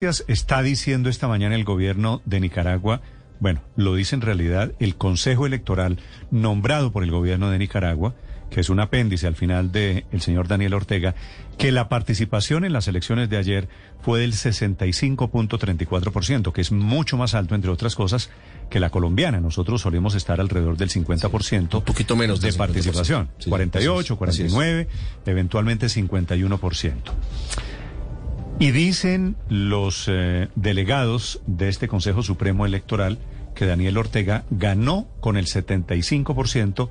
está diciendo esta mañana el gobierno de Nicaragua, bueno, lo dice en realidad el Consejo Electoral nombrado por el gobierno de Nicaragua, que es un apéndice al final del señor Daniel Ortega, que la participación en las elecciones de ayer fue del 65.34%, que es mucho más alto, entre otras cosas, que la colombiana. Nosotros solemos estar alrededor del 50%. un poquito menos de participación. 48, 49, eventualmente 51%. Y dicen los eh, delegados de este Consejo Supremo Electoral que Daniel Ortega ganó con el 75%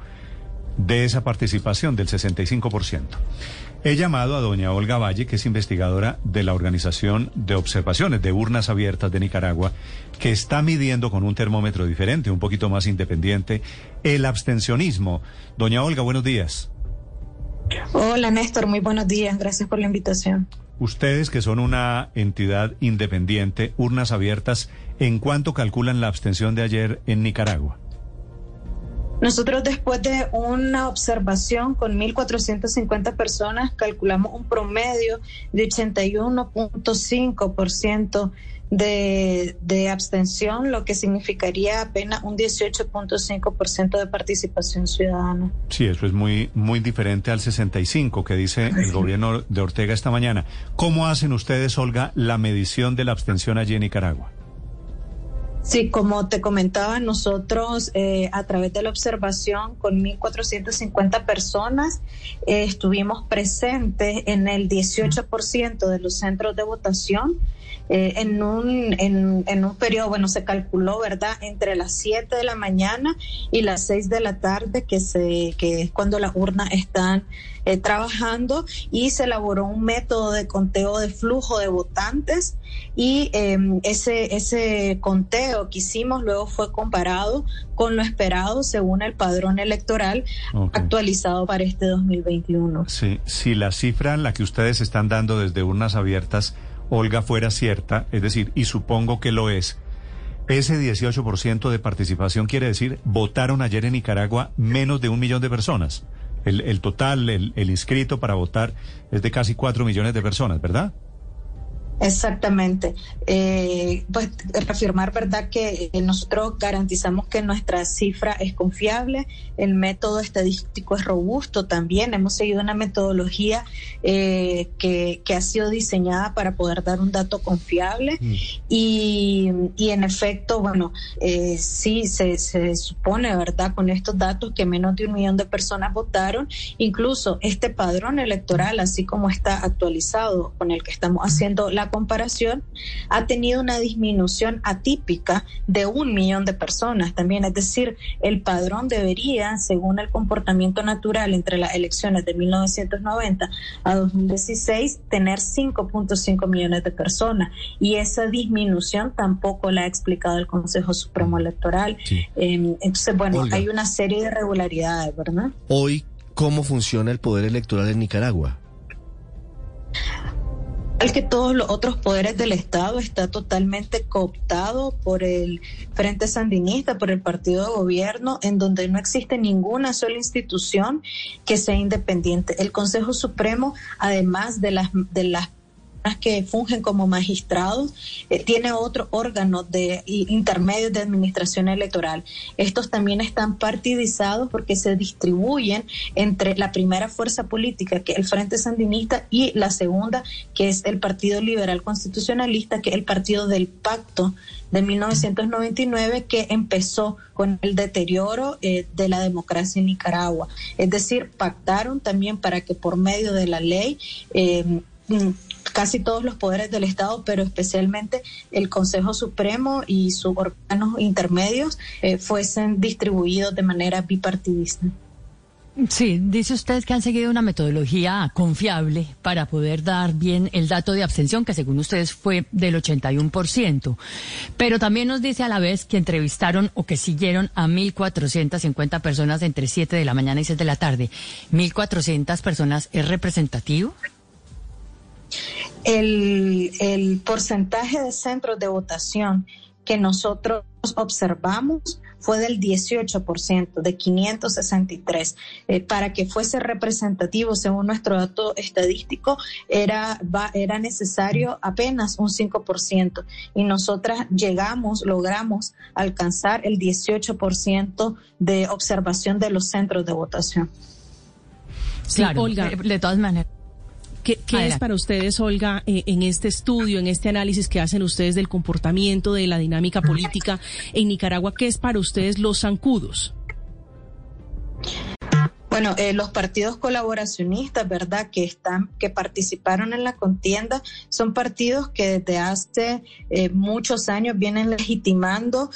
de esa participación, del 65%. He llamado a doña Olga Valle, que es investigadora de la Organización de Observaciones de Urnas Abiertas de Nicaragua, que está midiendo con un termómetro diferente, un poquito más independiente, el abstencionismo. Doña Olga, buenos días. Hola Néstor, muy buenos días, gracias por la invitación. Ustedes que son una entidad independiente, urnas abiertas, ¿en cuánto calculan la abstención de ayer en Nicaragua? Nosotros después de una observación con 1.450 personas calculamos un promedio de 81.5% de, de abstención, lo que significaría apenas un 18.5% de participación ciudadana. Sí, eso es muy, muy diferente al 65 que dice el gobierno de Ortega esta mañana. ¿Cómo hacen ustedes, Olga, la medición de la abstención allí en Nicaragua? Sí, como te comentaba, nosotros eh, a través de la observación con 1.450 personas eh, estuvimos presentes en el 18% de los centros de votación eh, en, un, en, un periodo, bueno, se calculó, ¿verdad?, entre las 7 de la mañana y las 6 de la tarde, que, se, que es cuando las urnas están eh, trabajando, y se elaboró un método de conteo de flujo de votantes y em, ese, ese conteo que hicimos luego fue comparado con lo esperado según el padrón electoral actualizado para este 2021. Sí, si la cifra, la que ustedes están dando desde urnas abiertas, Olga, fuera cierta, es decir, y supongo que lo es, ese 18% de participación quiere decir, votaron ayer en Nicaragua menos de un millón de personas. El, total, el, el inscrito para votar es de casi cuatro millones de personas, ¿verdad? Exactamente. Eh, pues reafirmar, ¿verdad?, que eh, nosotros garantizamos que nuestra cifra es confiable, el método estadístico es robusto también, hemos seguido una metodología eh, que, que, ha sido diseñada para poder dar un dato confiable mm. y, y, en efecto, bueno, eh, sí se, se supone, ¿verdad?, con estos datos que menos de un millón de personas votaron, incluso este padrón electoral, así como está actualizado con el que estamos haciendo la comparación, ha tenido una disminución atípica de un millón de personas también. Es decir, el padrón debería, según el comportamiento natural entre las elecciones de 1990 a 2016, tener 5.5 millones de personas. Y esa disminución tampoco la ha explicado el Consejo Supremo Electoral. Em, entonces, bueno, hay una serie de irregularidades, ¿verdad? Hoy, ¿cómo funciona el poder electoral en Nicaragua? Al que todos los otros poderes del Estado está totalmente cooptado por el Frente Sandinista, por el partido de gobierno, en donde no existe ninguna sola institución que sea independiente. El Consejo Supremo, además de las, de las que fungen como magistrados, eh, tiene otro órgano de intermedios de administración electoral. Estos también están partidizados porque se distribuyen entre la primera fuerza política, que es el Frente Sandinista, y la segunda, que es el Partido Liberal Constitucionalista, que es el partido del pacto de 1999 que empezó con el deterioro eh, de la democracia en Nicaragua. Es decir, pactaron también para que por medio de la ley eh, casi todos los poderes del Estado, pero especialmente el Consejo Supremo y sus órganos intermedios eh, fuesen distribuidos de manera bipartidista. Sí, dice usted que han seguido una metodología confiable para poder dar bien el dato de abstención, que según ustedes fue del 81%. Pero también nos dice a la vez que entrevistaron o que siguieron a 1.450 personas entre 7 de la mañana y 6 de la tarde. ¿1.400 personas es representativo? El, el porcentaje de centros de votación que nosotros observamos fue del 18%, de 563. Eh, para que fuese representativo, según nuestro dato estadístico, era, era necesario apenas un 5%. Y nosotras llegamos, logramos alcanzar el 18% de observación de los centros de votación. Sí, Olga. de todas maneras. ¿Qué, es para ustedes, Olga, eh, en este estudio, en este análisis que hacen ustedes del comportamiento, de la dinámica política en Nicaragua, qué es para ustedes los zancudos? Bueno, eh, los partidos colaboracionistas, ¿verdad? Que están, que participaron en la contienda, son partidos que desde hace eh, muchos años vienen legitimando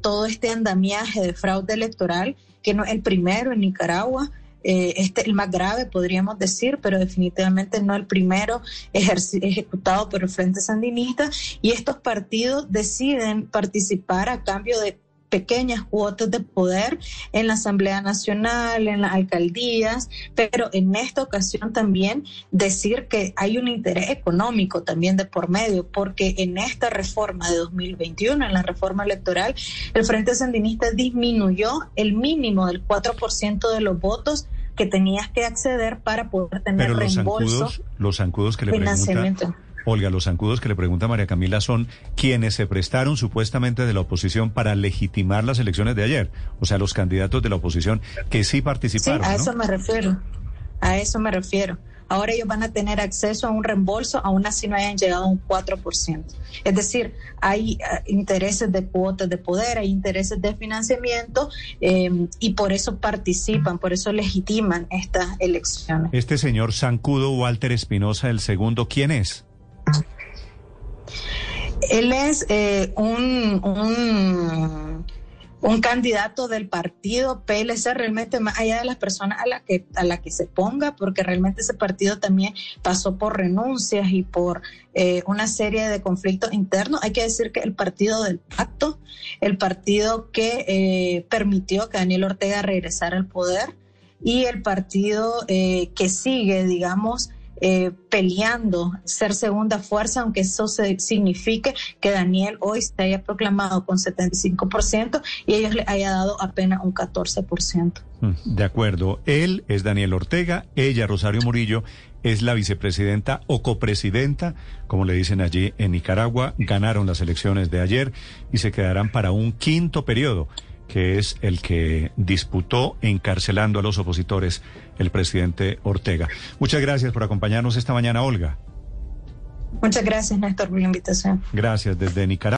todo este andamiaje de fraude electoral, que no es el primero en Nicaragua. Eh, este el más grave, podríamos decir, pero definitivamente no el primero ejecutado por el Frente Sandinista. Y estos partidos deciden participar a cambio de pequeñas cuotas de poder en la Asamblea Nacional, en las alcaldías, pero en esta ocasión también decir que hay un interés económico también de por medio, porque en esta reforma de 2021, en la reforma electoral, el Frente Sandinista disminuyó el mínimo del 4% de los votos que tenías que acceder para poder tener Pero los Zancudos, los zancudos que le pregunta, Olga, los zancudos que le pregunta María Camila son quienes se prestaron supuestamente de la oposición para legitimar las elecciones de ayer. O sea, los candidatos de la oposición que sí participaron. Sí, a eso me refiero. A eso me refiero. Ahora ellos van a tener acceso a un reembolso, aún así no hayan llegado a un 4%. Es decir, hay eh, intereses de cuotas de poder, hay intereses de financiamiento em, y por eso participan, por eso legitiman estas elecciones. Este señor Zancudo Walter Espinosa, el segundo, ¿quién es? Él es eh, un un candidato del partido PLC realmente más allá de las personas a la que la que se ponga porque realmente ese partido también pasó por renuncias y por eh, una serie de conflictos internos. Hay que decir que el partido del pacto el partido que eh, permitió que Daniel Ortega regresara al poder y el partido que sigue digamos eh, peleando ser segunda fuerza, aunque eso se signifique que Daniel hoy se haya proclamado con 75% y ellos le haya dado apenas un 14%. Mm, de acuerdo. Él es Daniel Ortega, ella Rosario Murillo es la vicepresidenta o copresidenta, como le dicen allí en Nicaragua. Ganaron las elecciones de ayer y se quedarán para un quinto periodo que es el que disputó encarcelando a los opositores el presidente Ortega. Muchas gracias por acompañarnos esta mañana, Olga. Muchas gracias, Néstor, por la invitación. Gracias desde Nicaragua.